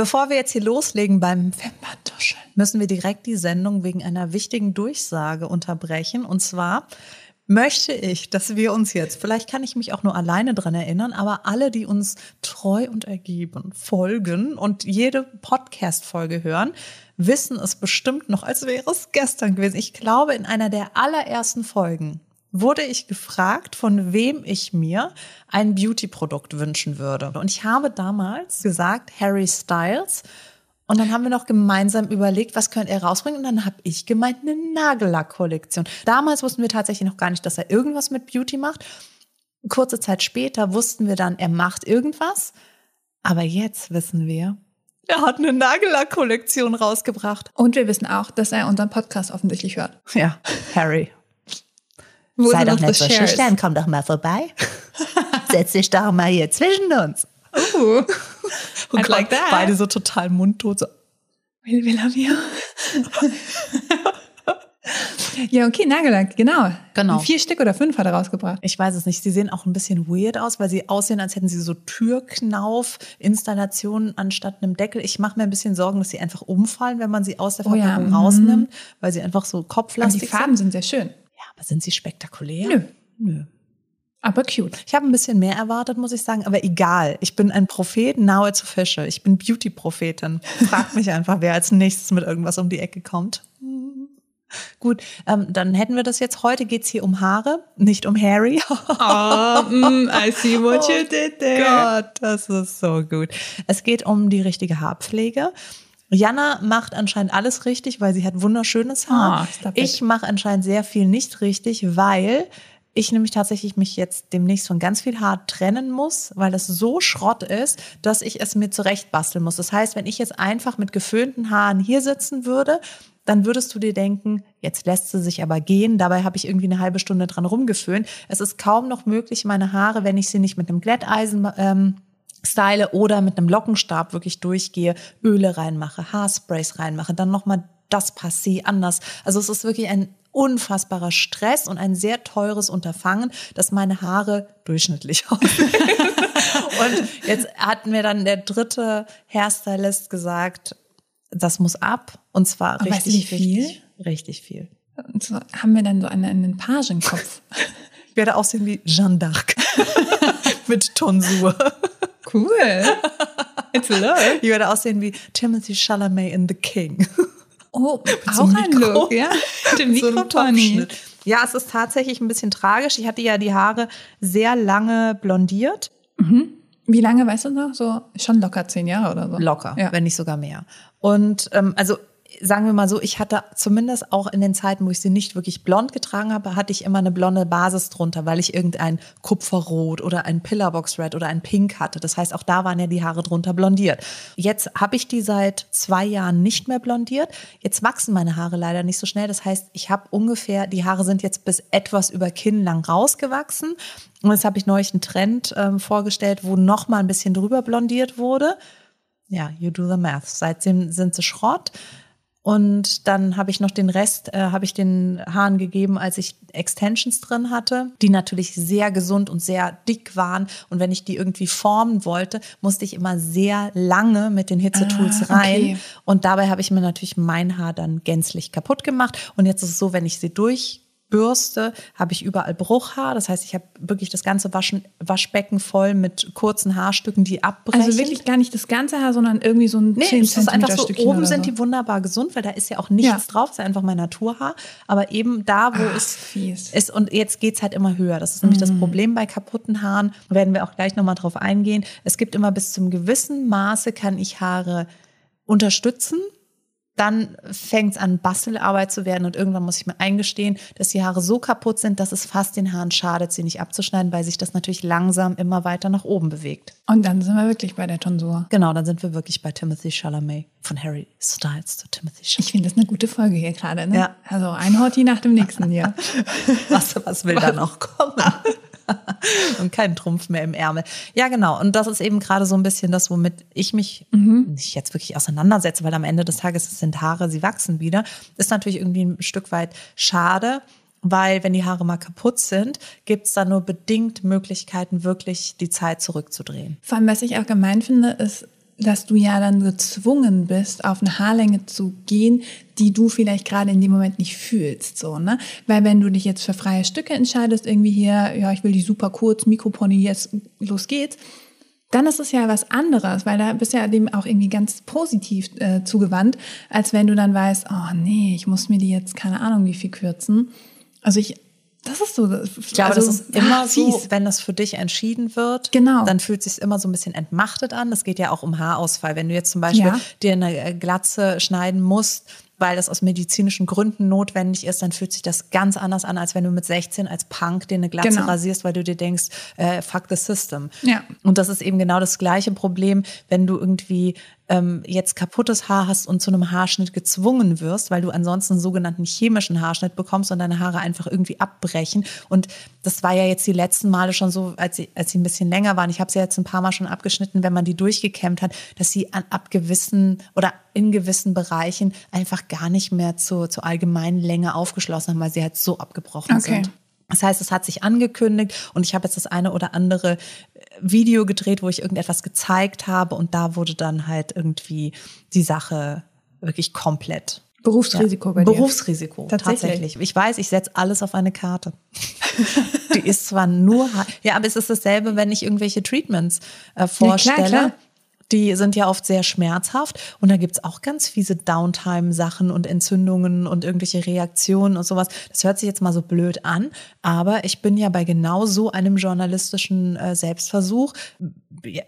Bevor wir jetzt hier loslegen beim Wimperntuscheln, müssen wir direkt die Sendung wegen einer wichtigen Durchsage unterbrechen. Und zwar möchte ich, dass wir uns jetzt, vielleicht kann ich mich auch nur alleine dran erinnern, aber alle, die uns treu und ergeben folgen und jede Podcast-Folge hören, wissen es bestimmt noch, als wäre es gestern gewesen. Ich glaube, in einer der allerersten Folgen wurde ich gefragt, von wem ich mir ein Beauty-Produkt wünschen würde. Und ich habe damals gesagt, Harry Styles. Und dann haben wir noch gemeinsam überlegt, was könnte er rausbringen. Und dann habe ich gemeint, eine Nagellack-Kollektion. Damals wussten wir tatsächlich noch gar nicht, dass er irgendwas mit Beauty macht. Kurze Zeit später wussten wir dann, er macht irgendwas. Aber jetzt wissen wir, er hat eine Nagellack-Kollektion rausgebracht. Und wir wissen auch, dass er unseren Podcast offensichtlich hört. Ja, Harry. Wo Sei doch nicht so schüchtern, komm doch mal vorbei. Setz dich doch mal hier zwischen uns. Uh, und like beide so total mundtot. So. Will, will mir? ja, okay, Nagellack, genau. Genau. Vier Stück oder fünf hat er rausgebracht. Ich weiß es nicht. Sie sehen auch ein bisschen weird aus, weil sie aussehen, als hätten sie so Türknauf-Installationen anstatt einem Deckel. Ich mache mir ein bisschen Sorgen, dass sie einfach umfallen, wenn man sie aus der Verpackung oh ja, rausnimmt, weil sie einfach so kopflastig sind. Die Farben sind sehr schön. Sind sie spektakulär? Nö. Nö. Aber cute. Ich habe ein bisschen mehr erwartet, muss ich sagen, aber egal. Ich bin ein Prophet, now it's official. Ich bin Beauty-Prophetin. Frag mich einfach, wer als nächstes mit irgendwas um die Ecke kommt. Gut, ähm, dann hätten wir das jetzt. Heute geht's hier um Haare, nicht um Harry. oh, mm, I see what you did there. Gott, das ist so gut. Es geht um die richtige Haarpflege. Jana macht anscheinend alles richtig, weil sie hat wunderschönes Haar. Oh, ich mache anscheinend sehr viel nicht richtig, weil ich nämlich tatsächlich mich jetzt demnächst von ganz viel Haar trennen muss, weil das so Schrott ist, dass ich es mir zurechtbasteln muss. Das heißt, wenn ich jetzt einfach mit geföhnten Haaren hier sitzen würde, dann würdest du dir denken, jetzt lässt sie sich aber gehen. Dabei habe ich irgendwie eine halbe Stunde dran rumgeföhnt. Es ist kaum noch möglich, meine Haare, wenn ich sie nicht mit einem Glätteisen ähm, style oder mit einem Lockenstab wirklich durchgehe, Öle reinmache, Haarsprays reinmache, dann nochmal das Passé anders. Also es ist wirklich ein unfassbarer Stress und ein sehr teures Unterfangen, dass meine Haare durchschnittlich aussehen. und jetzt hat mir dann der dritte Hairstylist gesagt, das muss ab und zwar Aber richtig viel. Richtig, richtig viel. Und so haben wir dann so einen, einen Pagenkopf. ich werde aussehen wie Jeanne d'Arc mit Tonsur. Cool. It's a look. Ich werde aussehen wie Timothy Chalamet in The King. Oh, auch ein Look, ja? Dem Mikropony. Ja, es ist tatsächlich ein bisschen tragisch. Ich hatte ja die Haare sehr lange blondiert. Mhm. Wie lange, weißt du noch? So schon locker zehn Jahre oder so. Locker, ja. wenn nicht sogar mehr. Und ähm, also sagen wir mal so, ich hatte zumindest auch in den Zeiten, wo ich sie nicht wirklich blond getragen habe, hatte ich immer eine blonde Basis drunter, weil ich irgendein Kupferrot oder ein Pillarbox Red oder ein Pink hatte. Das heißt, auch da waren ja die Haare drunter blondiert. Jetzt habe ich die seit zwei Jahren nicht mehr blondiert. Jetzt wachsen meine Haare leider nicht so schnell. Das heißt, ich habe ungefähr, die Haare sind jetzt bis etwas über Kinn lang rausgewachsen. Und jetzt habe ich neulich einen Trend ähm, vorgestellt, wo noch mal ein bisschen drüber blondiert wurde. Ja, you do the math. Seitdem sind sie Schrott. Und dann habe ich noch den Rest, äh, habe ich den Haaren gegeben, als ich Extensions drin hatte, die natürlich sehr gesund und sehr dick waren. Und wenn ich die irgendwie formen wollte, musste ich immer sehr lange mit den Hitzetools ah, rein. Okay. Und dabei habe ich mir natürlich mein Haar dann gänzlich kaputt gemacht. Und jetzt ist es so, wenn ich sie durch Bürste habe ich überall Bruchhaar. Das heißt, ich habe wirklich das ganze Waschen, Waschbecken voll mit kurzen Haarstücken, die abbrechen. Also wirklich gar nicht das ganze Haar, sondern irgendwie so ein nee, 10 es ist einfach so, Oben sind so. die wunderbar gesund, weil da ist ja auch nichts ja. drauf. Das ist einfach mein Naturhaar. Aber eben da, wo Ach, es fies. ist, und jetzt geht's halt immer höher. Das ist nämlich mhm. das Problem bei kaputten Haaren. Werden wir auch gleich nochmal drauf eingehen. Es gibt immer bis zum gewissen Maße kann ich Haare unterstützen dann fängt es an, Bastelarbeit zu werden und irgendwann muss ich mir eingestehen, dass die Haare so kaputt sind, dass es fast den Haaren schadet, sie nicht abzuschneiden, weil sich das natürlich langsam immer weiter nach oben bewegt. Und dann sind wir wirklich bei der Tonsur. Genau, dann sind wir wirklich bei Timothy Chalamet. Von Harry Styles zu Timothy Chalamet. Ich finde das eine gute Folge hier gerade, ne? Ja. Also ein Horti nach dem nächsten hier. was, was will da noch kommen? und kein Trumpf mehr im Ärmel. Ja, genau. Und das ist eben gerade so ein bisschen das, womit ich mich mhm. nicht jetzt wirklich auseinandersetze, weil am Ende des Tages es sind Haare, sie wachsen wieder. Ist natürlich irgendwie ein Stück weit schade, weil wenn die Haare mal kaputt sind, gibt es da nur bedingt Möglichkeiten, wirklich die Zeit zurückzudrehen. Vor allem, was ich auch gemein finde, ist, dass du ja dann gezwungen bist, auf eine Haarlänge zu gehen, die du vielleicht gerade in dem Moment nicht fühlst, so, ne? Weil wenn du dich jetzt für freie Stücke entscheidest, irgendwie hier, ja, ich will die super kurz, Mikropony, jetzt los geht's, dann ist es ja was anderes, weil da bist du ja dem auch irgendwie ganz positiv äh, zugewandt, als wenn du dann weißt, oh nee, ich muss mir die jetzt keine Ahnung wie viel kürzen. Also ich das ist so. Ich glaube, also, das ist immer ach, so, wenn das für dich entschieden wird, genau. dann fühlt es sich immer so ein bisschen entmachtet an. Das geht ja auch um Haarausfall. Wenn du jetzt zum Beispiel ja. dir eine Glatze schneiden musst, weil das aus medizinischen Gründen notwendig ist, dann fühlt sich das ganz anders an, als wenn du mit 16 als Punk dir eine Glatze genau. rasierst, weil du dir denkst, äh, fuck the system. Ja. Und das ist eben genau das gleiche Problem, wenn du irgendwie ähm, jetzt kaputtes Haar hast und zu einem Haarschnitt gezwungen wirst, weil du ansonsten einen sogenannten chemischen Haarschnitt bekommst und deine Haare einfach irgendwie abbrechen. Und das war ja jetzt die letzten Male schon so, als sie, als sie ein bisschen länger waren. Ich habe sie jetzt ein paar Mal schon abgeschnitten, wenn man die durchgekämmt hat, dass sie an ab gewissen oder in gewissen Bereichen einfach gar nicht mehr zur, zur allgemeinen Länge aufgeschlossen haben, weil sie halt so abgebrochen okay. sind. Das heißt, es hat sich angekündigt und ich habe jetzt das eine oder andere Video gedreht, wo ich irgendetwas gezeigt habe und da wurde dann halt irgendwie die Sache wirklich komplett. Berufsrisiko ja, bei dir. Berufsrisiko, tatsächlich. tatsächlich. Ich weiß, ich setze alles auf eine Karte. die ist zwar nur, ja, aber es ist dasselbe, wenn ich irgendwelche Treatments äh, vorstelle. Ja, klar, klar die sind ja oft sehr schmerzhaft. Und da gibt's auch ganz fiese Downtime-Sachen und Entzündungen und irgendwelche Reaktionen und sowas. Das hört sich jetzt mal so blöd an, aber ich bin ja bei genau so einem journalistischen äh, Selbstversuch,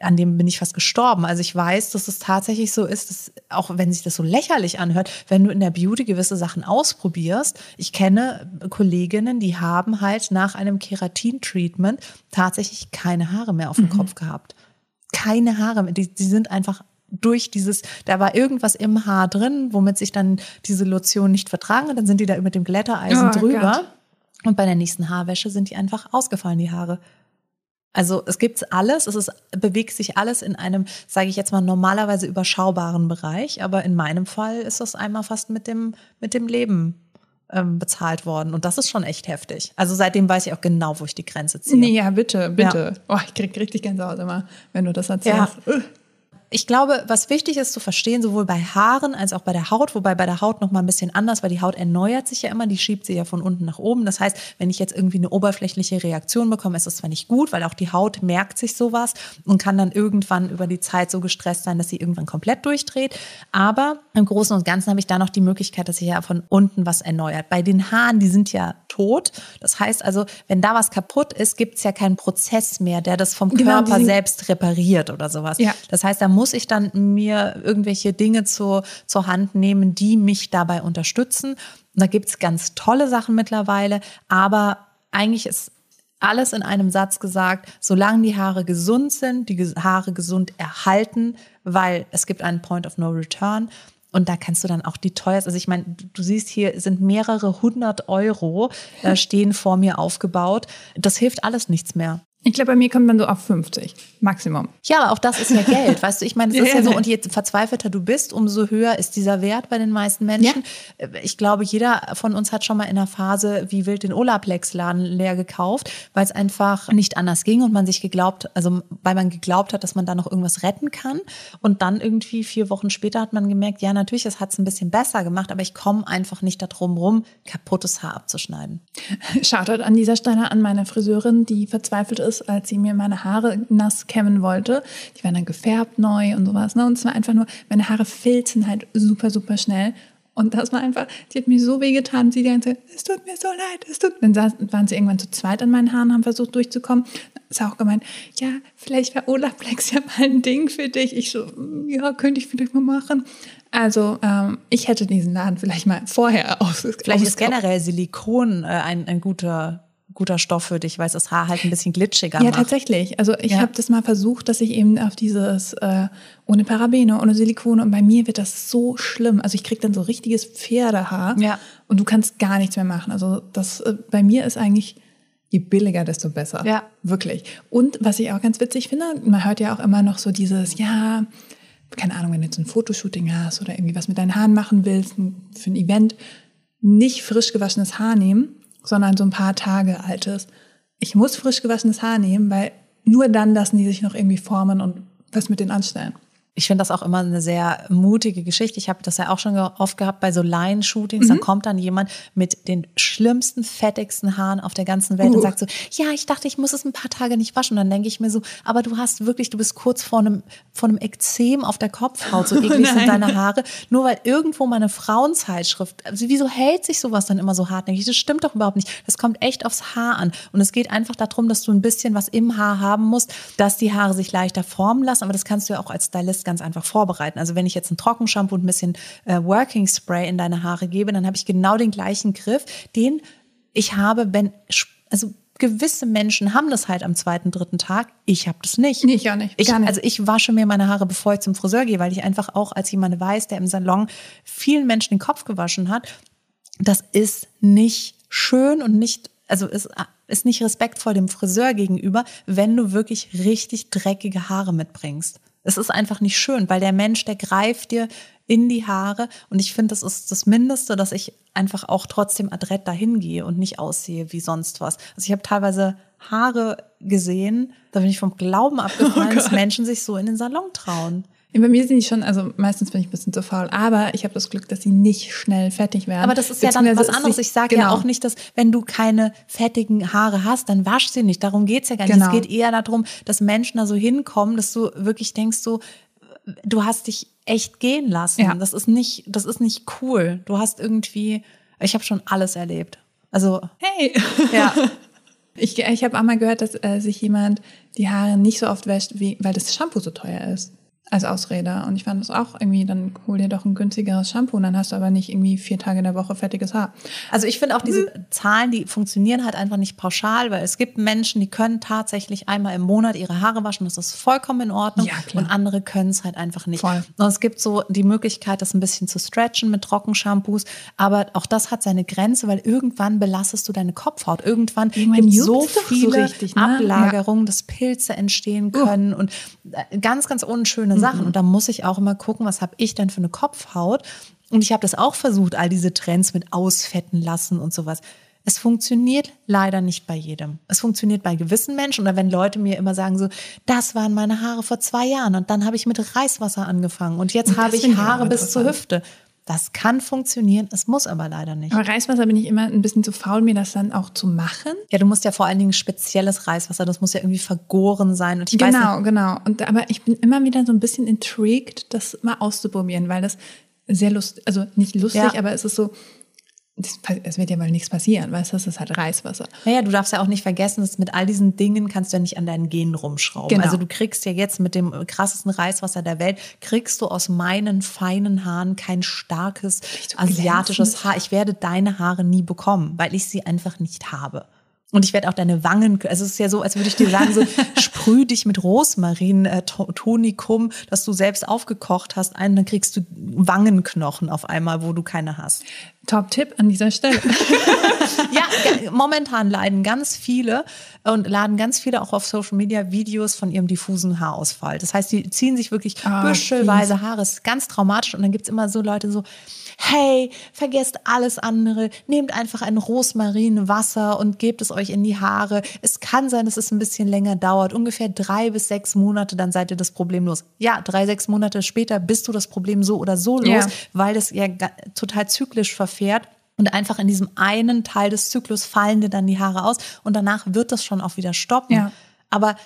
an dem bin ich fast gestorben. Also ich weiß, dass es tatsächlich so ist, dass auch wenn sich das so lächerlich anhört, wenn du in der Beauty gewisse Sachen ausprobierst, ich kenne Kolleginnen, die haben halt nach einem Keratin-Treatment tatsächlich keine Haare mehr auf dem mhm. Kopf gehabt keine Haare mehr. Die, die sind einfach durch dieses, da war irgendwas im Haar drin, womit sich dann diese Lotion nicht vertragen hat. Dann sind die da mit dem Glättereisen oh, drüber. Gott. Und bei der nächsten Haarwäsche sind die einfach ausgefallen, die Haare. Also es gibt alles, es ist, bewegt sich alles in einem, sage ich jetzt mal, normalerweise überschaubaren Bereich. Aber in meinem Fall ist das einmal fast mit dem, mit dem Leben ähm, bezahlt worden. Und das ist schon echt heftig. Also seitdem weiß ich auch genau, wo ich die Grenze ziehe. Nee, ja, bitte, bitte. Ja. Oh, ich krieg richtig Gänsehaut immer, wenn du das erzählst. Ja. Ich glaube, was wichtig ist zu verstehen, sowohl bei Haaren als auch bei der Haut, wobei bei der Haut noch mal ein bisschen anders, weil die Haut erneuert sich ja immer, die schiebt sie ja von unten nach oben. Das heißt, wenn ich jetzt irgendwie eine oberflächliche Reaktion bekomme, ist das zwar nicht gut, weil auch die Haut merkt sich sowas und kann dann irgendwann über die Zeit so gestresst sein, dass sie irgendwann komplett durchdreht. Aber im Großen und Ganzen habe ich da noch die Möglichkeit, dass sich ja von unten was erneuert. Bei den Haaren, die sind ja tot. Das heißt also, wenn da was kaputt ist, gibt es ja keinen Prozess mehr, der das vom genau, Körper selbst repariert oder sowas. Ja. Das heißt, da muss ich dann mir irgendwelche Dinge zur, zur Hand nehmen, die mich dabei unterstützen. Und da gibt es ganz tolle Sachen mittlerweile, aber eigentlich ist alles in einem Satz gesagt, solange die Haare gesund sind, die Haare gesund erhalten, weil es gibt einen Point of No Return und da kannst du dann auch die teuersten, also ich meine, du siehst hier sind mehrere hundert Euro äh, stehen vor mir aufgebaut. Das hilft alles nichts mehr. Ich glaube, bei mir kommt man so auf 50 Maximum. Ja, aber auch das ist ja Geld, weißt du? Ich meine, das ist ja so, und je verzweifelter du bist, umso höher ist dieser Wert bei den meisten Menschen. Ja. Ich glaube, jeder von uns hat schon mal in einer Phase wie wild den Olaplex-Laden leer gekauft, weil es einfach nicht anders ging und man sich geglaubt, also weil man geglaubt hat, dass man da noch irgendwas retten kann. Und dann irgendwie vier Wochen später hat man gemerkt, ja, natürlich, es hat es ein bisschen besser gemacht, aber ich komme einfach nicht darum rum, kaputtes Haar abzuschneiden. Shoutout an dieser Stelle an meine Friseurin, die verzweifelt ist ist, als sie mir meine Haare nass kämmen wollte. Die waren dann gefärbt neu und sowas. Ne? Und es war einfach nur, meine Haare filzen halt super, super schnell. Und das war einfach, die hat mir so weh getan. Sie die ganze Zeit, es tut mir so leid, es tut Dann waren sie irgendwann zu zweit an meinen Haaren, haben versucht durchzukommen. Ist auch gemeint, ja, vielleicht wäre Olaplex ja mal ein Ding für dich. Ich so, ja, könnte ich vielleicht mal machen. Also ähm, ich hätte diesen Laden vielleicht mal vorher aus. Vielleicht ist generell Silikon äh, ein, ein guter guter Stoff für dich, weil es das Haar halt ein bisschen glitschiger ja, macht. Ja, tatsächlich. Also ich ja. habe das mal versucht, dass ich eben auf dieses äh, ohne Parabene, ohne Silikone und bei mir wird das so schlimm. Also ich krieg dann so richtiges Pferdehaar ja. und du kannst gar nichts mehr machen. Also das äh, bei mir ist eigentlich je billiger, desto besser. Ja. Wirklich. Und was ich auch ganz witzig finde, man hört ja auch immer noch so dieses, ja, keine Ahnung, wenn du jetzt ein Fotoshooting hast oder irgendwie was mit deinen Haaren machen willst, für ein Event, nicht frisch gewaschenes Haar nehmen, sondern so ein paar Tage altes. Ich muss frisch gewaschenes Haar nehmen, weil nur dann lassen die sich noch irgendwie formen und was mit denen anstellen. Ich finde das auch immer eine sehr mutige Geschichte. Ich habe das ja auch schon oft gehabt bei so Line-Shootings. Mhm. Dann kommt dann jemand mit den schlimmsten, fettigsten Haaren auf der ganzen Welt uh. und sagt so, ja, ich dachte, ich muss es ein paar Tage nicht waschen. Und dann denke ich mir so, aber du hast wirklich, du bist kurz vor einem, vor einem Ekzem auf der Kopfhaut. So eklig oh sind deine Haare. Nur weil irgendwo meine Frauenzeitschrift, also wieso hält sich sowas dann immer so hartnäckig? Das stimmt doch überhaupt nicht. Das kommt echt aufs Haar an. Und es geht einfach darum, dass du ein bisschen was im Haar haben musst, dass die Haare sich leichter formen lassen. Aber das kannst du ja auch als Stylist ganz einfach vorbereiten. Also wenn ich jetzt ein Trockenshampoo und ein bisschen äh, Working Spray in deine Haare gebe, dann habe ich genau den gleichen Griff, den ich habe, wenn, also gewisse Menschen haben das halt am zweiten, dritten Tag. Ich habe das nicht. Nee, ich auch nicht. Ich, nicht. Also ich wasche mir meine Haare, bevor ich zum Friseur gehe, weil ich einfach auch als jemand weiß, der im Salon vielen Menschen den Kopf gewaschen hat, das ist nicht schön und nicht, also ist ist nicht respektvoll dem Friseur gegenüber, wenn du wirklich richtig dreckige Haare mitbringst. Es ist einfach nicht schön, weil der Mensch, der greift dir in die Haare und ich finde, das ist das Mindeste, dass ich einfach auch trotzdem adrett dahin gehe und nicht aussehe wie sonst was. Also ich habe teilweise Haare gesehen, da bin ich vom Glauben abgefallen, oh dass Menschen sich so in den Salon trauen. Bei mir sind die schon, also meistens bin ich ein bisschen zu faul, aber ich habe das Glück, dass sie nicht schnell fertig werden. Aber das ist ja dann was anderes. Ich sage genau. ja auch nicht, dass wenn du keine fettigen Haare hast, dann wasch sie nicht. Darum geht's ja gar nicht. Genau. Es geht eher darum, dass Menschen da so hinkommen, dass du wirklich denkst so, du hast dich echt gehen lassen. Ja. Das ist nicht, das ist nicht cool. Du hast irgendwie, ich habe schon alles erlebt. Also hey, ja. Ich, ich habe einmal gehört, dass äh, sich jemand die Haare nicht so oft wäscht, wie, weil das Shampoo so teuer ist als Ausrede. Und ich fand das auch irgendwie, dann hol dir doch ein günstigeres Shampoo und dann hast du aber nicht irgendwie vier Tage in der Woche fertiges Haar. Also ich finde auch diese hm. Zahlen, die funktionieren halt einfach nicht pauschal, weil es gibt Menschen, die können tatsächlich einmal im Monat ihre Haare waschen, das ist vollkommen in Ordnung. Ja. Und andere können es halt einfach nicht. Voll. Und es gibt so die Möglichkeit, das ein bisschen zu stretchen mit Trockenshampoos, aber auch das hat seine Grenze, weil irgendwann belastest du deine Kopfhaut. Irgendwann, irgendwann gibt es so viele so richtig, ne? Ablagerungen, ja. dass Pilze entstehen können uh. und äh, ganz, ganz unschöne Sachen. Und da muss ich auch immer gucken, was habe ich denn für eine Kopfhaut? Und ich habe das auch versucht, all diese Trends mit ausfetten lassen und sowas. Es funktioniert leider nicht bei jedem. Es funktioniert bei gewissen Menschen. Oder wenn Leute mir immer sagen so, das waren meine Haare vor zwei Jahren und dann habe ich mit Reiswasser angefangen und jetzt habe ich Haare bis zur Hüfte. Das kann funktionieren, es muss aber leider nicht. Aber Reiswasser bin ich immer ein bisschen zu faul, mir das dann auch zu machen. Ja, du musst ja vor allen Dingen spezielles Reiswasser, das muss ja irgendwie vergoren sein. Und ich genau, weiß genau. Und aber ich bin immer wieder so ein bisschen intrigued, das mal auszuprobieren, weil das sehr lustig, also nicht lustig, ja. aber es ist so, es wird ja mal nichts passieren, weißt du, das ist halt Reiswasser. Naja, du darfst ja auch nicht vergessen, dass mit all diesen Dingen kannst du ja nicht an deinen Genen rumschrauben. Genau. Also du kriegst ja jetzt mit dem krassesten Reiswasser der Welt, kriegst du aus meinen feinen Haaren kein starkes asiatisches Haar. Ich werde deine Haare nie bekommen, weil ich sie einfach nicht habe. Und ich werde auch deine Wangen, also es ist ja so, als würde ich dir sagen, so sprüh dich mit Rosmarin, äh, Tonikum, das du selbst aufgekocht hast, ein, dann kriegst du Wangenknochen auf einmal, wo du keine hast. Top-Tipp an dieser Stelle. ja, momentan leiden ganz viele und laden ganz viele auch auf Social Media Videos von ihrem diffusen Haarausfall. Das heißt, die ziehen sich wirklich oh, büschelweise Haare. Das ist ganz traumatisch. Und dann gibt's immer so Leute so, hey, vergesst alles andere, nehmt einfach ein Rosmarinwasser und gebt es euch in die Haare. Es kann sein, dass es ein bisschen länger dauert, ungefähr drei bis sechs Monate, dann seid ihr das Problem los. Ja, drei, sechs Monate später bist du das Problem so oder so los, ja. weil das ja total zyklisch verfährt fährt. Und einfach in diesem einen Teil des Zyklus fallen dir dann die Haare aus und danach wird das schon auch wieder stoppen. Ja. Aber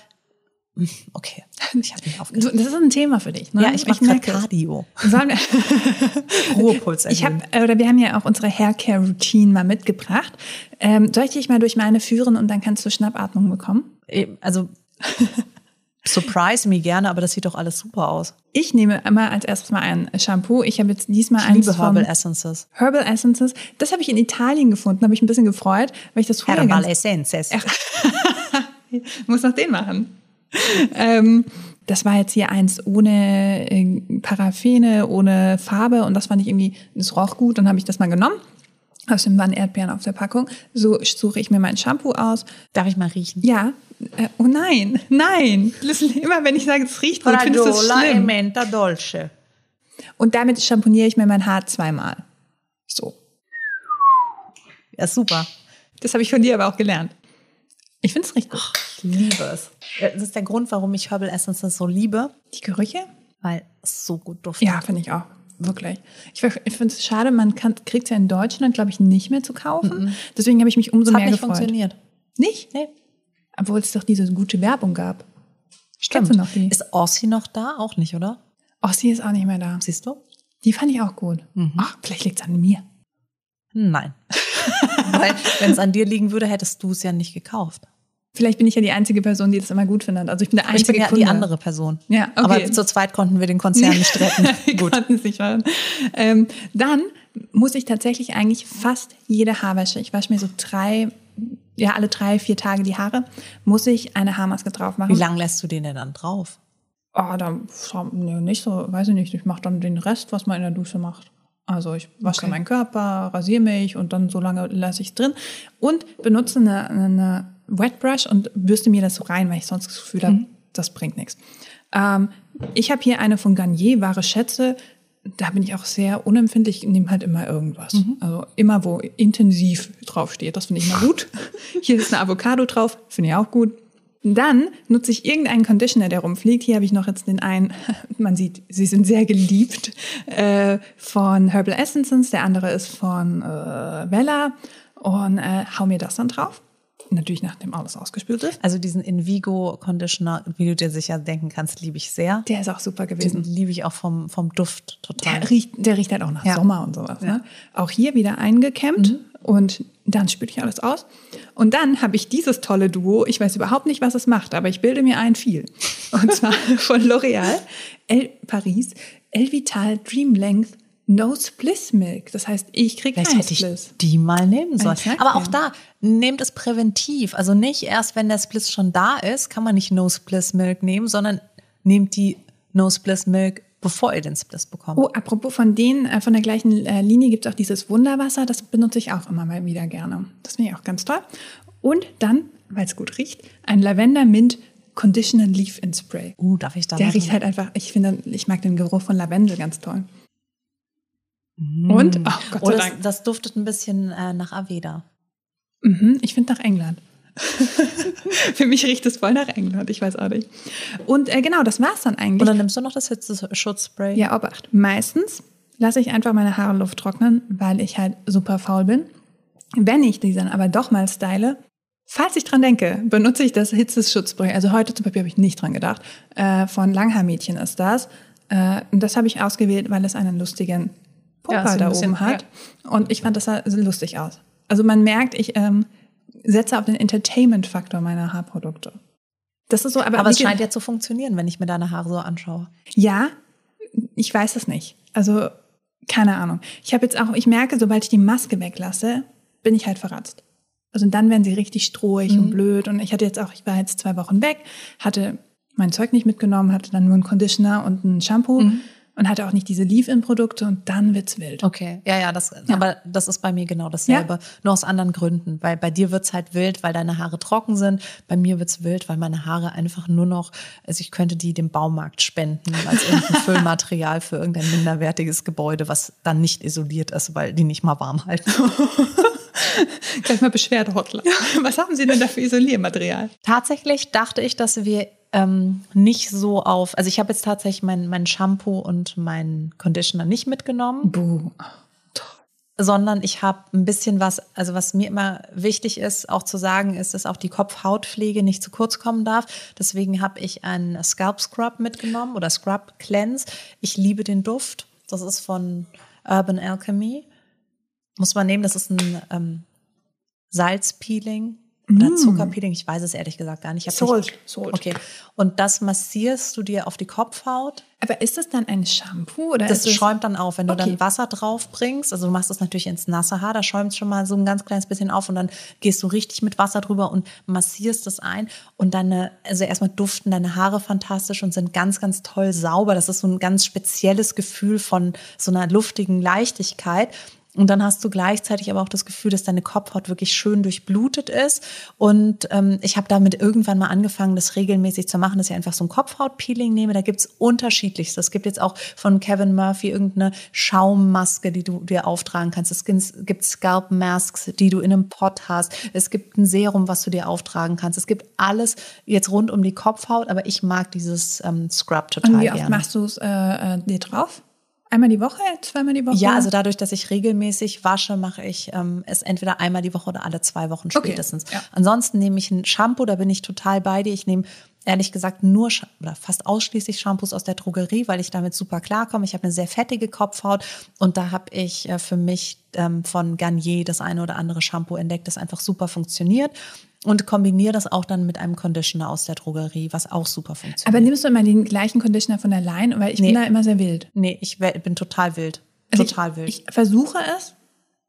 hm, okay, ich habe mich aufgeregt. Das ist ein Thema für dich, ne? Ja, ich mache gerade Cardio. Ruhepuls Ich habe oder wir haben ja auch unsere Haircare Routine mal mitgebracht. Ähm, soll ich dich mal durch meine führen und dann kannst du Schnappatmung bekommen? Also Surprise me gerne, aber das sieht doch alles super aus. Ich nehme immer als erstes mal ein Shampoo. Ich habe jetzt diesmal ich eins liebe Herbal Essences. Herbal Essences. Das habe ich in Italien gefunden, habe ich ein bisschen gefreut, weil ich das früher Herbal Essences. muss noch den machen. ähm, das war jetzt hier eins ohne äh, Paraffine, ohne Farbe und das fand ich irgendwie, das roch gut, dann habe ich das mal genommen. Außerdem waren Erdbeeren auf der Packung. So suche ich mir mein Shampoo aus. Darf ich mal riechen? Ja, äh, oh nein, nein. Immer wenn ich sage, es riecht gut, findest du es schlimm. E menta dolce. Und damit schamponiere ich mir mein Haar zweimal. So. Ja, super. Das habe ich von dir aber auch gelernt. Ich finde es richtig. ich liebe es. Das ist der Grund, warum ich Herbal Essences so liebe. Die Gerüche? Weil es so gut duftet. Ja, finde ich auch. Wirklich. Ich, ich finde es schade, man kriegt es ja in Deutschland, glaube ich, nicht mehr zu kaufen. Deswegen habe ich mich umso Das hat mehr nicht gefreut. funktioniert. Nicht? Nee. Obwohl es doch diese gute Werbung gab. Stimmt. Kennst noch die? Ist Ossi noch da? Auch nicht, oder? Ossi ist auch nicht mehr da. Siehst du? Die fand ich auch gut. Ach, vielleicht liegt es an mir. Nein. Weil, wenn es an dir liegen würde, hättest du es ja nicht gekauft. Vielleicht bin ich ja die einzige Person, die das immer gut findet. Also ich bin der Ich einzige bin ja Kunde. die andere Person. Ja, okay. Aber zu zweit konnten wir den Konzern nicht retten. Wir Gut. konnten es nicht machen. Ähm, dann muss ich tatsächlich eigentlich fast jede Haarwäsche, ich wasche mir so drei, ja alle drei, vier Tage die Haare, muss ich eine Haarmaske drauf machen. Wie lange lässt du den denn dann drauf? Da schau- nee, nicht so, weiß ich nicht. Ich mache dann den Rest, was man in der Dusche macht. Also ich wasche Okay. dann meinen Körper, rasiere mich und dann so lange lasse ich es drin und benutze eine, eine Wet Brush und bürste mir das so rein, weil ich sonst das Gefühl habe, das bringt nichts. Ähm, ich habe hier eine von Garnier, wahre Schätze. Da bin ich auch sehr unempfindlich, ich nehme halt immer irgendwas. Also immer, wo intensiv draufsteht, das finde ich immer gut. Hier ist eine Avocado drauf, finde ich auch gut. Dann nutze ich irgendeinen Conditioner, der rumfliegt. Hier habe ich noch jetzt den einen, man sieht, sie sind sehr geliebt, äh, von Herbal Essences. Der andere ist von äh, Vella. Und äh, hau mir das dann drauf. Natürlich nachdem alles ausgespült ist. Also diesen Invigo Conditioner, wie du dir sicher denken kannst, liebe ich sehr. Der ist auch super Den gewesen. liebe ich auch vom, vom Duft total. Der riecht, der riecht halt auch nach Ja. Sommer und sowas. Ne? Auch hier wieder eingekämmt und dann spüle ich alles aus. Und dann habe ich dieses tolle Duo. Ich weiß überhaupt nicht, was es macht, aber ich bilde mir ein viel. Und zwar von L'Oreal, El Paris, El Vital Dream Length Nose Bliss Milk. Das heißt, ich kriege keinen hätte ich Spliss. die mal nehmen sollen. Aber auch da, nehmt es präventiv. Also nicht erst, wenn der Spliss schon da ist, kann man nicht No Spliss Milk nehmen, sondern nehmt die No Spliss Milk, bevor ihr den Spliss bekommt. Oh, apropos von denen, äh, von der gleichen äh, Linie gibt es auch dieses Wunderwasser. Das benutze ich auch immer mal wieder gerne. Das finde ich auch ganz toll. Und dann, weil es gut riecht, ein Lavender Mint Conditioner Leaf in Spray. Uh, darf ich da Der mal riecht halt einfach, ich finde, ich mag den Geruch von Lavendel ganz toll. Und, oh Gott Oh, sei das, Dank. das duftet ein bisschen äh, nach Aveda. Mhm, ich finde nach England. Für mich riecht es voll nach England, ich weiß auch nicht. Und äh, genau, das war's dann eigentlich. Und dann nimmst du noch das Hitzeschutzspray. Ja, Obacht. Meistens lasse ich einfach meine Haare Luft trocknen, weil ich halt super faul bin. Wenn ich die dann aber doch mal style, falls ich dran denke, benutze ich das Hitzeschutzspray. Also heute zum Beispiel habe ich nicht dran gedacht. Äh, von Langhaarmädchen ist das. Äh, und das habe ich ausgewählt, weil es einen lustigen Ja, so ein da bisschen, oben hat. Und ich fand das sah so lustig aus. Also man merkt, ich ähm, setze auf den Entertainment-Faktor meiner Haarprodukte. Das ist so, aber, Aber es scheint ja zu funktionieren, wenn ich mir deine Haare so anschaue. ja, ich weiß es nicht. Also, keine Ahnung. Ich habe jetzt auch, ich merke, sobald ich die Maske weglasse, bin ich halt verratzt. Also dann werden sie richtig strohig Mhm. und blöd. Und ich hatte jetzt auch, ich war jetzt zwei Wochen weg, hatte mein Zeug nicht mitgenommen, hatte dann nur einen Conditioner und ein Shampoo Mhm. Und hatte auch nicht diese Leave-In-Produkte und dann wird's wild. Okay, ja, ja, das, aber das ist bei mir genau dasselbe, Ja. nur aus anderen Gründen. Weil bei dir wird's halt wild, weil deine Haare trocken sind. Bei mir wird's wild, weil meine Haare einfach nur noch, also ich könnte die dem Baumarkt spenden als irgendein Füllmaterial für irgendein minderwertiges Gebäude, was dann nicht isoliert ist, weil die nicht mal warm halten. Gleich mal Beschwerde-Hotline. Was haben Sie denn da für Isoliermaterial? Tatsächlich dachte ich, dass wir ähm, nicht so auf, also ich habe jetzt tatsächlich mein, mein Shampoo und meinen Conditioner nicht mitgenommen. Buh. sondern ich habe ein bisschen was, also was mir immer wichtig ist, auch zu sagen, ist, dass auch die Kopfhautpflege nicht zu kurz kommen darf. Deswegen habe ich einen Scalp Scrub mitgenommen oder Scrub Cleanse. Ich liebe den Duft. Das ist von Urban Alchemy. Muss man nehmen, das ist ein ähm, Salzpeeling oder Zuckerpeeling. Ich weiß es ehrlich gesagt gar nicht. Mm. Salt, Nicht, Salt. Okay. Und das massierst du dir auf die Kopfhaut. Aber ist das dann ein Shampoo oder Das schäumt dann auf, wenn du Okay. dann Wasser drauf bringst. Also du machst das natürlich ins nasse Haar, da schäumt es schon mal so ein ganz kleines bisschen auf und dann gehst du richtig mit Wasser drüber und massierst das ein und deine, also erstmal duften deine Haare fantastisch und sind ganz, ganz toll sauber. Das ist so ein ganz spezielles Gefühl von so einer luftigen Leichtigkeit. Und dann hast du gleichzeitig aber auch das Gefühl, dass deine Kopfhaut wirklich schön durchblutet ist. Und ähm, ich habe damit irgendwann mal angefangen, das regelmäßig zu machen, dass ich einfach so ein Kopfhautpeeling nehme. Da gibt's unterschiedlichste. Es gibt jetzt auch von Kevin Murphy irgendeine Schaummaske, die du dir auftragen kannst. Es gibt Scalp Masks, die du in einem Pot hast. Es gibt ein Serum, was du dir auftragen kannst. Es gibt alles jetzt rund um die Kopfhaut, aber ich mag dieses ähm, Scrub total Und wie oft gerne. machst du es äh, äh, dir drauf? Einmal die Woche, zweimal die Woche? Ja, also dadurch, dass ich regelmäßig wasche, mache ich ähm, es entweder einmal die Woche oder alle zwei Wochen Okay, spätestens. ja. Ansonsten nehme ich ein Shampoo, da bin ich total bei dir. Ich nehme ehrlich gesagt nur oder fast ausschließlich Shampoos aus der Drogerie, weil ich damit super klarkomme. Ich habe eine sehr fettige Kopfhaut und da habe ich äh, für mich ähm, von Garnier das eine oder andere Shampoo entdeckt, das einfach super funktioniert und kombiniere das auch dann mit einem Conditioner aus der Drogerie, was auch super funktioniert. Aber nimmst du immer den gleichen Conditioner von der Line? Weil ich Nee. bin da immer sehr wild. nee, ich bin total wild. Also total ich, wild. Ich versuche es,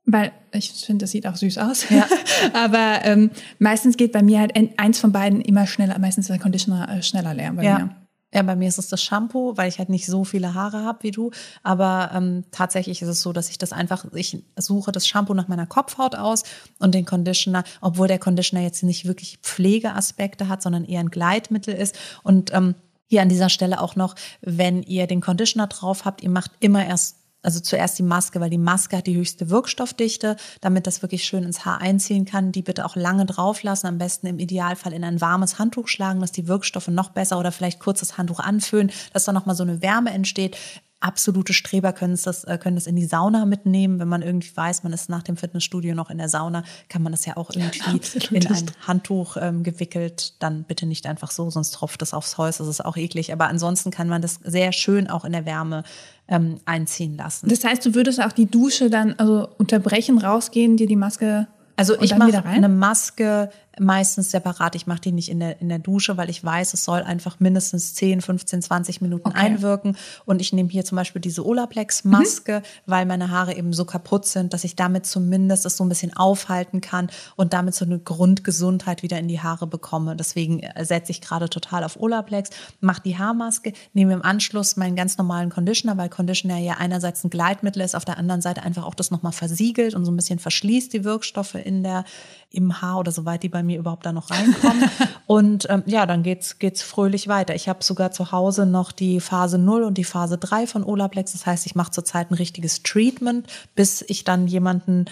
weil ich finde, das sieht auch süß aus. Ja. Aber ähm, meistens geht bei mir halt ein- eins von beiden immer schneller. Meistens ist der Conditioner äh, schneller leer bei Ja. mir. Ja, bei mir ist es das Shampoo, weil ich halt nicht so viele Haare habe wie du. Aber ähm, tatsächlich ist es so, dass ich das einfach, ich suche das Shampoo nach meiner Kopfhaut aus und den Conditioner, obwohl der Conditioner jetzt nicht wirklich Pflegeaspekte hat, sondern eher ein Gleitmittel ist. Und ähm, hier an dieser Stelle auch noch, wenn ihr den Conditioner drauf habt, ihr macht immer erst also zuerst die Maske, weil die Maske hat die höchste Wirkstoffdichte, damit das wirklich schön ins Haar einziehen kann. Die bitte auch lange drauf lassen, am besten im Idealfall in ein warmes Handtuch schlagen, dass die Wirkstoffe noch besser oder vielleicht kurz das Handtuch anfüllen, dass da nochmal so eine Wärme entsteht. Absolute Streber können es das, äh, können das in die Sauna mitnehmen. Wenn man irgendwie weiß, man ist nach dem Fitnessstudio noch in der Sauna, kann man das ja auch irgendwie Absolute in ein Handtuch ähm, gewickelt. Dann bitte nicht einfach so, sonst tropft es aufs Holz. Das ist auch eklig. Aber ansonsten kann man das sehr schön auch in der Wärme ähm, einziehen lassen. Das heißt, du würdest auch die Dusche dann also unterbrechen, rausgehen, dir die Maske Also ich mache eine Maske meistens separat. Ich mache die nicht in der, in der Dusche, weil ich weiß, es soll einfach mindestens 10, 15, 20 Minuten Okay. einwirken. Und ich nehme hier zum Beispiel diese Olaplex-Maske, weil meine Haare eben so kaputt sind, dass ich damit zumindest es so ein bisschen aufhalten kann und damit so eine Grundgesundheit wieder in die Haare bekomme. Deswegen äh, setze ich gerade total auf Olaplex, mache die Haarmaske, nehme im Anschluss meinen ganz normalen Conditioner, weil Conditioner ja einerseits ein Gleitmittel ist, auf der anderen Seite einfach auch das nochmal versiegelt und so ein bisschen verschließt die Wirkstoffe in der, im Haar oder soweit die bei mir überhaupt da noch reinkommen. und ähm, ja, dann geht's, geht's fröhlich weiter. Ich habe sogar zu Hause noch die Phase 0 und die Phase 3 von Olaplex. Das heißt, ich mache zurzeit ein richtiges Treatment, bis ich dann jemanden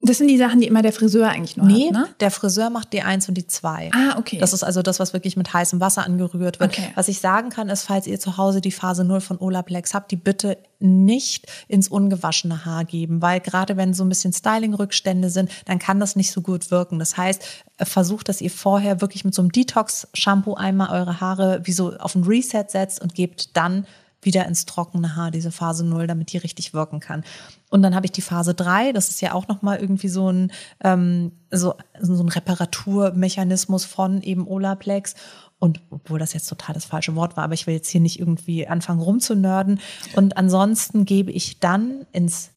Das sind die Sachen, die immer der Friseur eigentlich nur Nee, hat, ne? der Friseur macht die eins und die zwei. Ah, okay. Das ist also das, was wirklich mit heißem Wasser angerührt wird. Okay. Was ich sagen kann, ist, falls ihr zu Hause die Phase 0 von Olaplex habt, die bitte nicht ins ungewaschene Haar geben, weil gerade wenn so ein bisschen Styling-Rückstände sind, dann kann das nicht so gut wirken. Das heißt, äh, versucht, dass ihr vorher wirklich mit so einem Detox-Shampoo einmal eure Haare wie so auf ein Reset setzt und gebt dann wieder ins trockene Haar, diese Phase 0, damit die richtig wirken kann. Und dann habe ich die Phase 3, das ist ja auch nochmal irgendwie so ein, ähm, so, so ein Reparaturmechanismus von eben Olaplex. Und obwohl das jetzt total das falsche Wort war, aber ich will jetzt hier nicht irgendwie anfangen rumzunörden. Und ansonsten gebe ich dann ins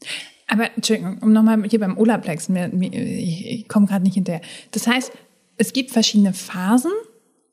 Aber Entschuldigung, um nochmal hier beim Olaplex, ich komme gerade nicht hinterher. Das heißt, es gibt verschiedene Phasen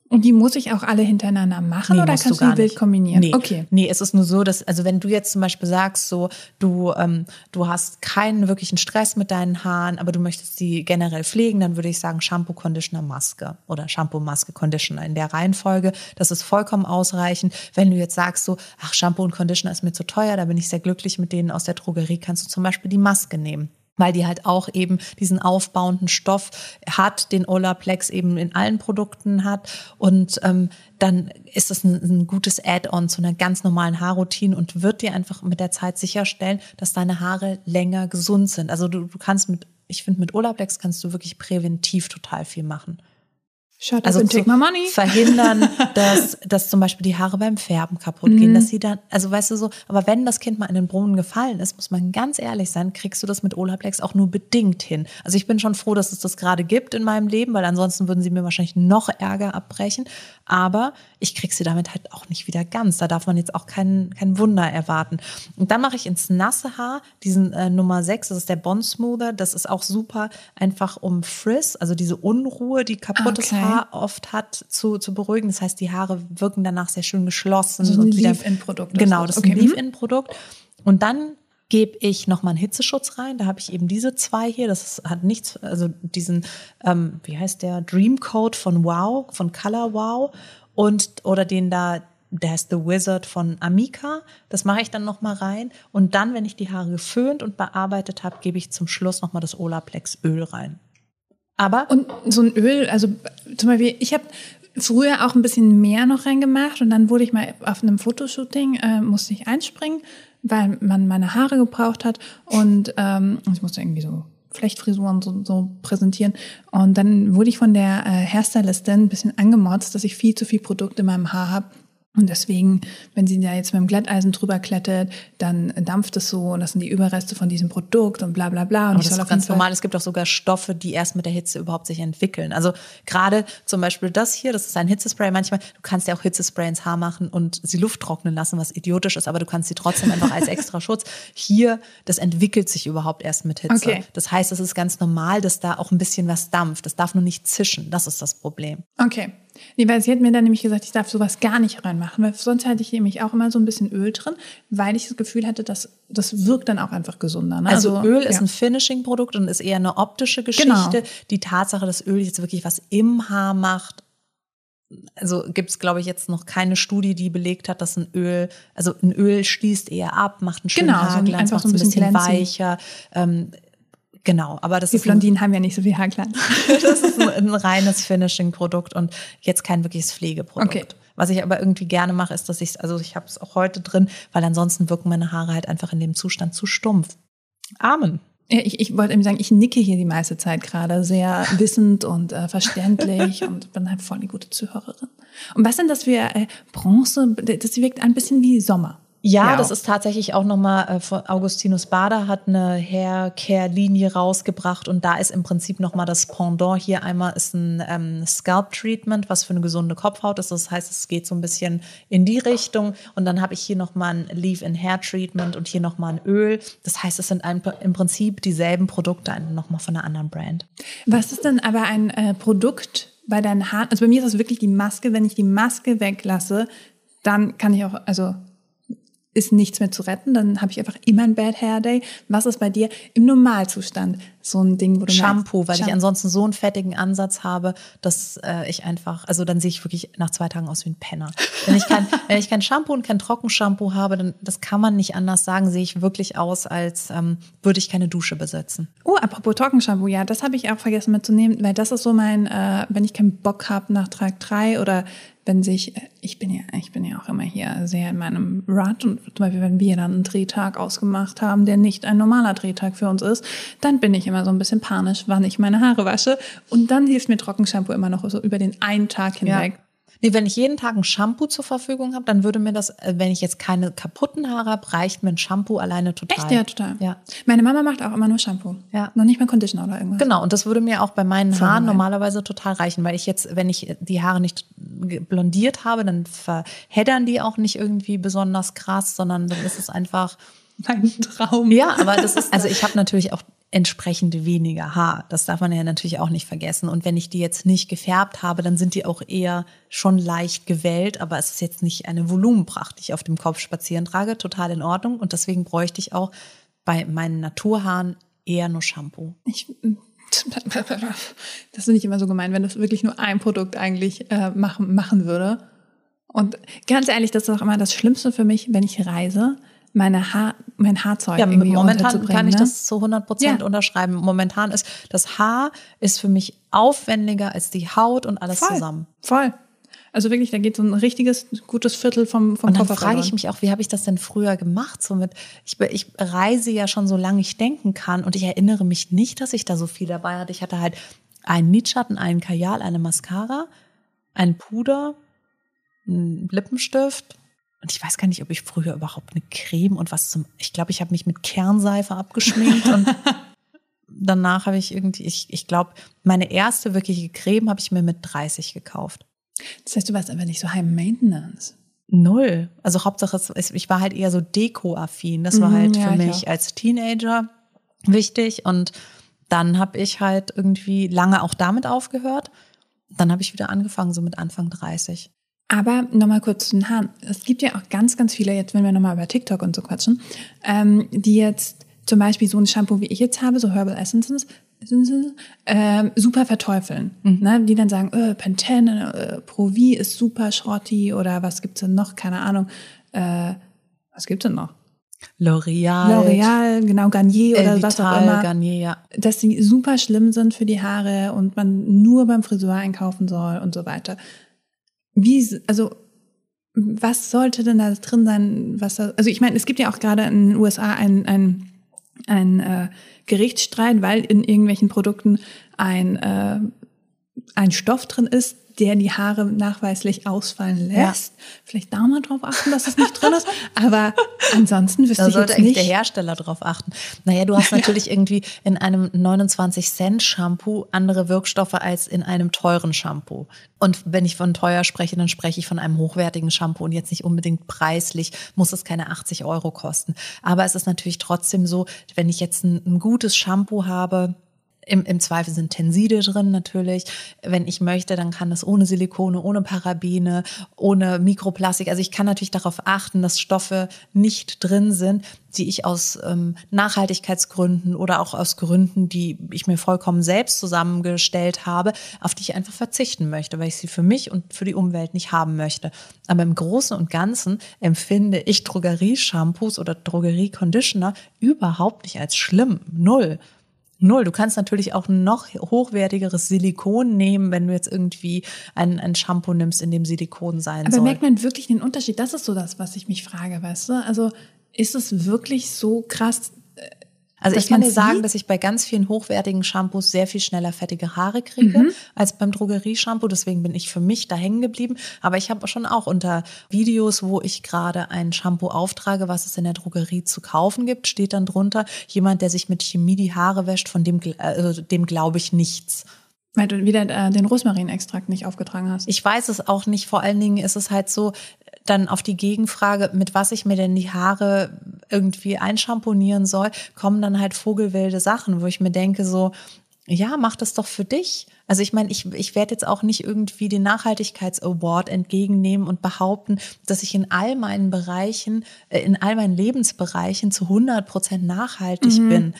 und die muss ich auch alle hintereinander machen Nee, oder kannst du du gar die wild nicht. kombinieren? Nee. Okay. Nee, es ist nur so, dass, also wenn du jetzt zum Beispiel sagst, so, du, ähm, du hast keinen wirklichen Stress mit deinen Haaren, aber du möchtest sie generell pflegen, dann würde ich sagen Shampoo, Conditioner, Maske oder Shampoo, Maske, Conditioner in der Reihenfolge. Das ist vollkommen ausreichend. Wenn du jetzt sagst so, ach, Shampoo und Conditioner ist mir zu teuer, da bin ich sehr glücklich mit denen aus der Drogerie, kannst du zum Beispiel die Maske nehmen weil die halt auch eben diesen aufbauenden Stoff hat, den Olaplex eben in allen Produkten hat. Und ähm, dann ist es ein, ein gutes Add-on zu einer ganz normalen Haarroutine und wird dir einfach mit der Zeit sicherstellen, dass deine Haare länger gesund sind. Also du, du kannst mit, ich finde, mit Olaplex kannst du wirklich präventiv total viel machen. Shut Also zu take my money. verhindern, dass, dass zum Beispiel die Haare beim Färben kaputt Mhm. gehen, dass sie dann, also weißt du so, aber wenn das Kind mal in den Brunnen gefallen ist, muss man ganz ehrlich sein, kriegst du das mit Olaplex auch nur bedingt hin. Also ich bin schon froh, dass es das gerade gibt in meinem Leben, weil ansonsten würden sie mir wahrscheinlich noch Ärger abbrechen. Aber ich krieg sie damit halt auch nicht wieder ganz. Da darf man jetzt auch kein, kein Wunder erwarten. Und dann mache ich ins nasse Haar diesen äh, Nummer 6, das ist der Bond Smoother. Das ist auch super einfach um Frizz, also diese Unruhe, die kaputtes Okay. Haar oft hat, zu, zu beruhigen. Das heißt, die Haare wirken danach sehr schön geschlossen. Also ein Leave-In-Produkt Genau, das. ist Okay, ein mhm. Leave-In-Produkt. Und dann gebe ich nochmal einen Hitzeschutz rein. Da habe ich eben diese zwei hier. Das hat nichts, also diesen, ähm, wie heißt der, Dream Code von Wow, von Color Wow und oder den da, der heißt The Wizard von Amika. Das mache ich dann nochmal rein. Und dann, wenn ich die Haare geföhnt und bearbeitet habe, gebe ich zum Schluss nochmal das Olaplex Öl rein. Aber und so ein Öl, also zum Beispiel, ich habe früher auch ein bisschen mehr noch reingemacht und dann wurde ich mal auf einem Fotoshooting, äh, musste ich einspringen weil man meine Haare gebraucht hat und ähm, ich musste irgendwie so Flechtfrisuren so, so präsentieren. Und dann wurde ich von der äh, Hairstylistin ein bisschen angemotzt, dass ich viel zu viel Produkt in meinem Haar habe und deswegen, wenn sie da jetzt mit dem Glätteisen drüber klettert, dann dampft es so und das sind die Überreste von diesem Produkt und bla bla bla. Und das ist ganz normal. Es gibt auch sogar Stoffe, die erst mit der Hitze überhaupt sich entwickeln. Also gerade zum Beispiel das hier, das ist ein Hitzespray. Manchmal, du kannst ja auch Hitzespray ins Haar machen und sie Luft trocknen lassen, was idiotisch ist, aber du kannst sie trotzdem einfach als extra Schutz. Hier, das entwickelt sich überhaupt erst mit Hitze. Okay. Das heißt, es ist ganz normal, dass da auch ein bisschen was dampft. Das darf nur nicht zischen. Das ist das Problem. Okay. Nee, weil sie hat mir dann nämlich gesagt, ich darf sowas gar nicht reinmachen, weil sonst hatte ich nämlich auch immer so ein bisschen Öl drin, weil ich das Gefühl hatte, dass das wirkt dann auch einfach gesunder. Ne? Also, also, Öl ja. ist ein Finishing-Produkt und ist eher eine optische Geschichte. Genau. Die Tatsache, dass Öl jetzt wirklich was im Haar macht, also gibt es, glaube ich, jetzt noch keine Studie, die belegt hat, dass ein Öl, also ein Öl schließt eher ab, macht einen schönen genau, Haarglanz, so macht es ein bisschen, bisschen weicher. Ähm, Genau, aber das die ist. Die Blondinen ein, haben ja nicht so viel Haarglanz. das ist ein, ein reines Finishing-Produkt und jetzt kein wirkliches Pflegeprodukt. Okay. Was ich aber irgendwie gerne mache, ist, dass ich, also ich habe es auch heute drin, weil ansonsten wirken meine Haare halt einfach in dem Zustand zu stumpf. Amen. Ich, ich wollte eben sagen, ich nicke hier die meiste Zeit gerade sehr wissend und äh, verständlich und bin halt voll die gute Zuhörerin. Und was sind das für äh, Bronze? Das wirkt ein bisschen wie Sommer. Ja, ja, das ist tatsächlich auch nochmal, äh, Augustinus Bader hat eine Hair-Care-Linie rausgebracht und da ist im Prinzip nochmal das Pendant. Hier einmal ist ein ähm, Scalp-Treatment, was für eine gesunde Kopfhaut ist. Das heißt, es geht so ein bisschen in die Richtung. Und dann habe ich hier nochmal ein Leave-in-Hair-Treatment und hier nochmal ein Öl. Das heißt, es sind ein, im Prinzip dieselben Produkte, nochmal von einer anderen Brand. Was ist denn aber ein äh, Produkt bei deinen Haaren? Also bei mir ist das wirklich die Maske. Wenn ich die Maske weglasse, dann kann ich auch, also ist nichts mehr zu retten, dann habe ich einfach immer ein Bad Hair Day. Was ist bei dir im Normalzustand so ein Ding, wo du Shampoo, weil Shampoo. ich ansonsten so einen fettigen Ansatz habe, dass äh, ich einfach, also dann sehe ich wirklich nach zwei Tagen aus wie ein Penner. Wenn ich kein, wenn ich kein Shampoo und kein Trockenshampoo habe, dann das kann man nicht anders sagen, sehe ich wirklich aus, als ähm, würde ich keine Dusche besetzen. Oh, apropos Trockenshampoo, ja, das habe ich auch vergessen mitzunehmen, weil das ist so mein, äh, wenn ich keinen Bock habe nach Trag 3 oder wenn sich, ich bin ja, ich bin ja auch immer hier sehr in meinem Rut und zum Beispiel, wenn wir dann einen Drehtag ausgemacht haben, der nicht ein normaler Drehtag für uns ist, dann bin ich immer so ein bisschen panisch, wann ich meine Haare wasche. Und dann hilft mir Trockenshampoo immer noch so über den einen Tag hinweg. Ja. Nee, wenn ich jeden Tag ein Shampoo zur Verfügung habe, dann würde mir das, äh, wenn ich jetzt keine kaputten Haare habe, reicht mir ein Shampoo alleine total. Echt? Ja, total. Ja. Meine Mama macht auch immer nur Shampoo. Ja. Noch nicht mal Conditioner oder irgendwas. Genau. Und das würde mir auch bei meinen Haaren rein. normalerweise total reichen, weil ich jetzt, wenn ich die Haare nicht blondiert habe, dann verheddern die auch nicht irgendwie besonders krass, sondern dann ist es einfach mein Traum. Ja, aber das ist, also ich habe natürlich auch entsprechend weniger Haar. Das darf man ja natürlich auch nicht vergessen. Und wenn ich die jetzt nicht gefärbt habe, dann sind die auch eher schon leicht gewellt, aber es ist jetzt nicht eine Volumenpracht, die ich auf dem Kopf spazieren trage. Total in Ordnung. Und deswegen bräuchte ich auch bei meinen Naturhaaren eher nur Shampoo. Ich, das finde ich immer so gemein, wenn das wirklich nur ein Produkt eigentlich äh, machen, machen würde. Und ganz ehrlich, das ist auch immer das Schlimmste für mich, wenn ich reise meine Haar, mein Haarzeug ja, irgendwie momentan kann ich ne? das zu 100 Prozent ja. unterschreiben. Momentan ist das Haar ist für mich aufwendiger als die Haut und alles voll, zusammen. Voll. Also wirklich, da geht so ein richtiges gutes Viertel vom vom Und dann frage ich mich auch, wie habe ich das denn früher gemacht? So mit, ich, ich reise ja schon so lange ich denken kann und ich erinnere mich nicht, dass ich da so viel dabei hatte. Ich hatte halt einen Lidschatten, einen Kajal, eine Mascara, ein Puder, einen Lippenstift, und ich weiß gar nicht, ob ich früher überhaupt eine Creme und was zum. Ich glaube, ich habe mich mit Kernseife abgeschminkt und danach habe ich irgendwie, ich, ich glaube, meine erste wirkliche Creme habe ich mir mit 30 gekauft. Das heißt, du warst einfach nicht so High Maintenance. Null. Also Hauptsache, ich war halt eher so Deko-affin. Das war mhm, halt ja, für mich als Teenager wichtig. Und dann habe ich halt irgendwie lange auch damit aufgehört. Dann habe ich wieder angefangen, so mit Anfang 30. Aber nochmal kurz zu den Haaren. Es gibt ja auch ganz, ganz viele, jetzt wenn wir nochmal über TikTok und so quatschen, ähm, die jetzt zum Beispiel so ein Shampoo, wie ich jetzt habe, so Herbal Essences, ähm, super verteufeln. Mhm. Ne? Die dann sagen, äh, Pantene, äh, Provi ist super Schrotti oder was gibt's denn noch? Keine Ahnung. Äh, was gibt's denn noch? L'Oreal. L'Oreal, genau, Garnier oder Elvital, was auch immer. Garnier, ja. Dass sie super schlimm sind für die Haare und man nur beim Friseur einkaufen soll und so weiter. Wie, also, was sollte denn da drin sein? Was also ich meine, es gibt ja auch gerade in den USA ein, ein, ein äh, Gerichtsstreit, weil in irgendwelchen Produkten ein, äh, ein Stoff drin ist, der die Haare nachweislich ausfallen lässt. Ja. Vielleicht da mal drauf achten, dass es nicht drin ist. Aber ansonsten wüsste da ich sollte jetzt eigentlich nicht. der Hersteller drauf achten. Naja, du hast natürlich irgendwie in einem 29-Cent-Shampoo andere Wirkstoffe als in einem teuren Shampoo. Und wenn ich von teuer spreche, dann spreche ich von einem hochwertigen Shampoo und jetzt nicht unbedingt preislich, muss es keine 80 Euro kosten. Aber es ist natürlich trotzdem so, wenn ich jetzt ein, ein gutes Shampoo habe, im, Im Zweifel sind Tenside drin natürlich. Wenn ich möchte, dann kann das ohne Silikone, ohne Parabene, ohne Mikroplastik. Also ich kann natürlich darauf achten, dass Stoffe nicht drin sind, die ich aus ähm, Nachhaltigkeitsgründen oder auch aus Gründen, die ich mir vollkommen selbst zusammengestellt habe, auf die ich einfach verzichten möchte, weil ich sie für mich und für die Umwelt nicht haben möchte. Aber im Großen und Ganzen empfinde ich Drogerieshampoos oder Drogerieconditioner überhaupt nicht als schlimm. Null. Null. Du kannst natürlich auch noch hochwertigeres Silikon nehmen, wenn du jetzt irgendwie ein, ein Shampoo nimmst, in dem Silikon sein Aber soll. merkt man wirklich den Unterschied? Das ist so das, was ich mich frage, weißt du? Also ist es wirklich so krass? Äh, Also dass ich kann dir sagen, dass ich bei ganz vielen hochwertigen Shampoos sehr viel schneller fettige Haare kriege Mhm. als beim Drogerieshampoo. Deswegen bin ich für mich da hängen geblieben. Aber ich habe schon auch unter Videos, wo ich gerade ein Shampoo auftrage, was es in der Drogerie zu kaufen gibt, steht dann drunter, jemand, der sich mit Chemie die Haare wäscht, von dem, also dem glaube ich nichts. Weil du wieder äh, den Rosmarinextrakt nicht aufgetragen hast. Ich weiß es auch nicht. Vor allen Dingen ist es halt so, dann auf die Gegenfrage, mit was ich mir denn die Haare irgendwie einschamponieren soll, kommen dann halt vogelwilde Sachen, wo ich mir denke so, ja, mach das doch für dich. Also ich meine, ich, ich werde jetzt auch nicht irgendwie den Nachhaltigkeits-Award entgegennehmen und behaupten, dass ich in all meinen Bereichen, äh, in all meinen Lebensbereichen zu 100 Prozent nachhaltig bin.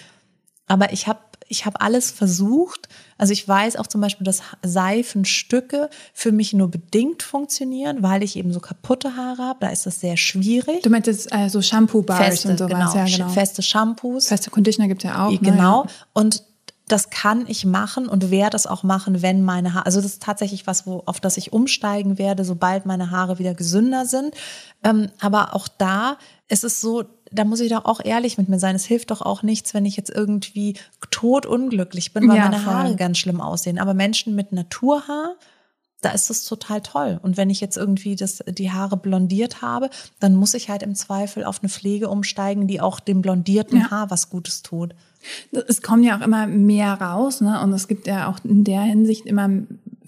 Aber ich habe ich hab alles versucht. Also ich weiß auch zum Beispiel, dass Seifenstücke für mich nur bedingt funktionieren, weil ich eben so kaputte Haare habe. Da ist das sehr schwierig. Du meintest äh, so Shampoo-Bars und sowas, genau, ja genau. feste Shampoos. Feste Conditioner gibt's ja auch. Ne? Genau. Und das kann ich machen und werde es auch machen, wenn meine Haare, also das ist tatsächlich was, wo, auf das ich umsteigen werde, sobald meine Haare wieder gesünder sind. Ähm, aber auch da ist es so, da muss ich doch auch ehrlich mit mir sein. Es hilft doch auch nichts, wenn ich jetzt irgendwie totunglücklich bin, weil Ja, meine voll. Haare ganz schlimm aussehen. Aber Menschen mit Naturhaar, da ist es total toll. Und wenn ich jetzt irgendwie das, die Haare blondiert habe, dann muss ich halt im Zweifel auf eine Pflege umsteigen, die auch dem blondierten Ja. Haar was Gutes tut. Es kommt ja auch immer mehr raus, ne? Und es gibt ja auch in der Hinsicht immer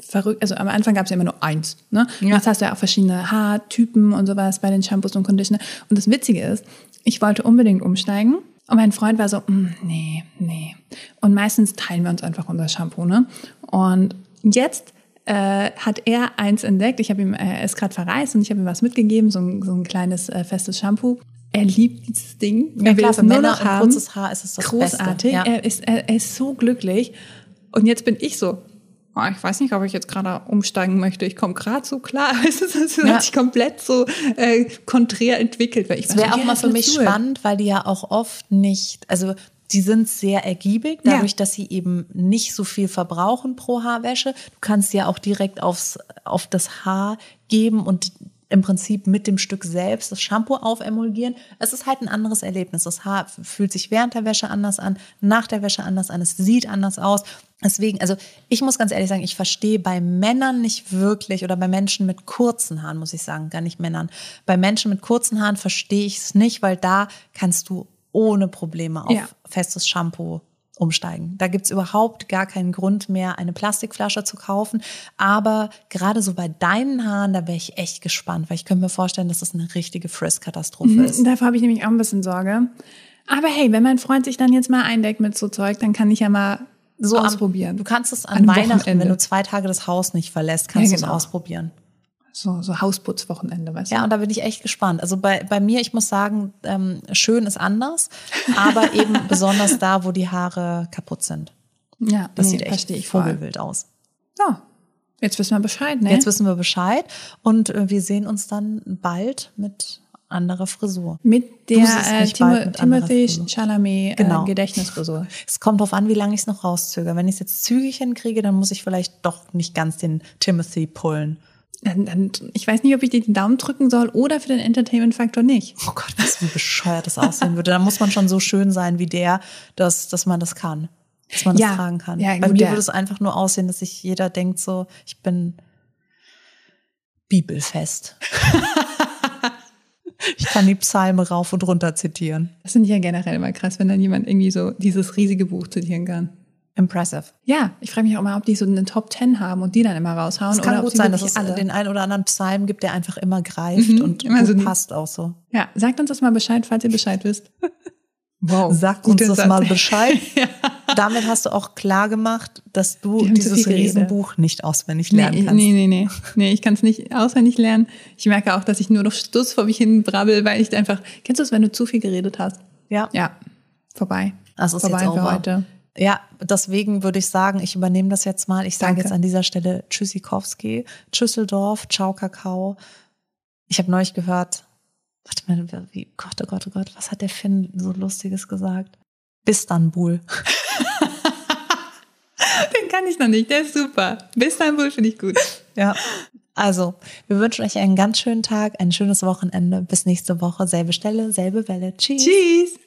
verrückt, also am Anfang gab es ja immer nur eins, ne? Ja. Jetzt hast du ja auch verschiedene Haartypen und sowas bei den Shampoos und Conditioner. Und das Witzige ist, ich wollte unbedingt umsteigen. Und mein Freund war so, "Mm, nee, nee. Und meistens teilen wir uns einfach unser Shampoo, ne? Und jetzt äh, hat er eins entdeckt. Ich habe ihm, äh, ist gerade verreist und ich habe ihm was mitgegeben, so ein, so ein kleines äh, festes Shampoo. Er liebt dieses Ding. Ja, er will klar, es nur Männer noch haben. kurzes Haar ist es das Großartig. Beste. Ja. Er, ist, er, er ist so glücklich. Und jetzt bin ich so, oh, ich weiß nicht, ob ich jetzt gerade umsteigen möchte. Ich komme gerade so klar. Es Ja. hat sich komplett so äh, konträr entwickelt. Weil ich Das wäre auch mal für mich zu. spannend, weil die ja auch oft nicht, also die sind sehr ergiebig, dadurch, Ja. dass sie eben nicht so viel verbrauchen pro Haarwäsche. Du kannst ja auch direkt aufs, auf das Haar geben und im Prinzip mit dem Stück selbst das Shampoo aufemulgieren. Es ist halt ein anderes Erlebnis. Das Haar fühlt sich während der Wäsche anders an, nach der Wäsche anders an, es sieht anders aus. Deswegen, also ich muss ganz ehrlich sagen, ich verstehe bei Männern nicht wirklich oder bei Menschen mit kurzen Haaren, muss ich sagen, gar nicht Männern. Bei Menschen mit kurzen Haaren verstehe ich es nicht, weil da kannst du ohne Probleme auf Ja. festes Shampoo umsteigen. Da gibt's überhaupt gar keinen Grund mehr, eine Plastikflasche zu kaufen. Aber gerade so bei deinen Haaren, da wäre ich echt gespannt, weil ich könnte mir vorstellen, dass das eine richtige Frizz-Katastrophe ist. Davor habe ich nämlich auch ein bisschen Sorge. Aber hey, wenn mein Freund sich dann jetzt mal eindeckt mit so Zeug, dann kann ich ja mal so am- ausprobieren. Du kannst es an, An Weihnachten, Wochenende. wenn du zwei Tage das Haus nicht verlässt, kannst Ja, du genau. es ausprobieren. So, so Hausputzwochenende, weißt du? Ja, und da bin ich echt gespannt. Also bei, bei mir, ich muss sagen, ähm, schön ist anders, aber eben besonders da, wo die Haare kaputt sind. Ja, Das nee, sieht echt ich voll. vogelwild aus. Ja, jetzt wissen wir Bescheid, ne? Jetzt wissen wir Bescheid und äh, wir sehen uns dann bald mit anderer Frisur. Mit der äh, anderer Timothy. Chalamet Genau. äh, Gedächtnisfrisur. Es kommt darauf an, wie lange ich es noch rauszögere. Wenn ich es jetzt zügig hinkriege, dann muss ich vielleicht doch nicht ganz den Timothy pullen. Dann, dann, ich weiß nicht, ob ich dir den Daumen drücken soll oder für den Entertainment-Faktor nicht. Oh Gott, was wie bescheuert das aussehen würde. Da muss man schon so schön sein wie der, dass, dass man das kann. Dass man das Ja, tragen kann. ja, Bei gut, mir ja. würde es einfach nur aussehen, dass sich jeder denkt so, ich bin bibelfest. ich kann die Psalme rauf und runter zitieren. Das finde ich ja generell immer krass, wenn dann jemand irgendwie so dieses riesige Buch zitieren kann. Impressive. Ja, ich frage mich auch mal, ob die so eine Top Ten haben und die dann immer raushauen. Es kann oder gut sein, dass es alle. den einen oder anderen Psalm gibt, der einfach immer greift Mhm, und immer so passt auch so. Ja, sagt uns das mal Bescheid, falls ihr Bescheid wisst. Wow. Sag uns das Satz. mal Bescheid. Damit hast du auch klar gemacht, dass du dieses. Riesenbuch nicht auswendig Nee, lernen kannst. nee, nee, nee. Nee, ich kann es nicht auswendig lernen. Ich merke auch, dass ich nur noch Stuss vor mich hin brabbel, weil ich einfach. Kennst du es, wenn du zu viel geredet hast? Ja. Ja. Vorbei. Das ist Vorbei jetzt für heute. Ja, deswegen würde ich sagen, ich übernehme das jetzt mal. Ich sage Danke. jetzt an dieser Stelle Tschüssikowski, Tschüsseldorf, Ciao Kakao. Ich habe neulich gehört, warte mal, wie, Gott, oh Gott, oh Gott, was hat der Finn so Lustiges gesagt? Istanbul. Den kann ich noch nicht. Der ist super. Istanbul finde ich gut. Ja. Also, wir wünschen euch einen ganz schönen Tag, ein schönes Wochenende. Bis nächste Woche, selbe Stelle, selbe Welle. Tschüss. Tschüss.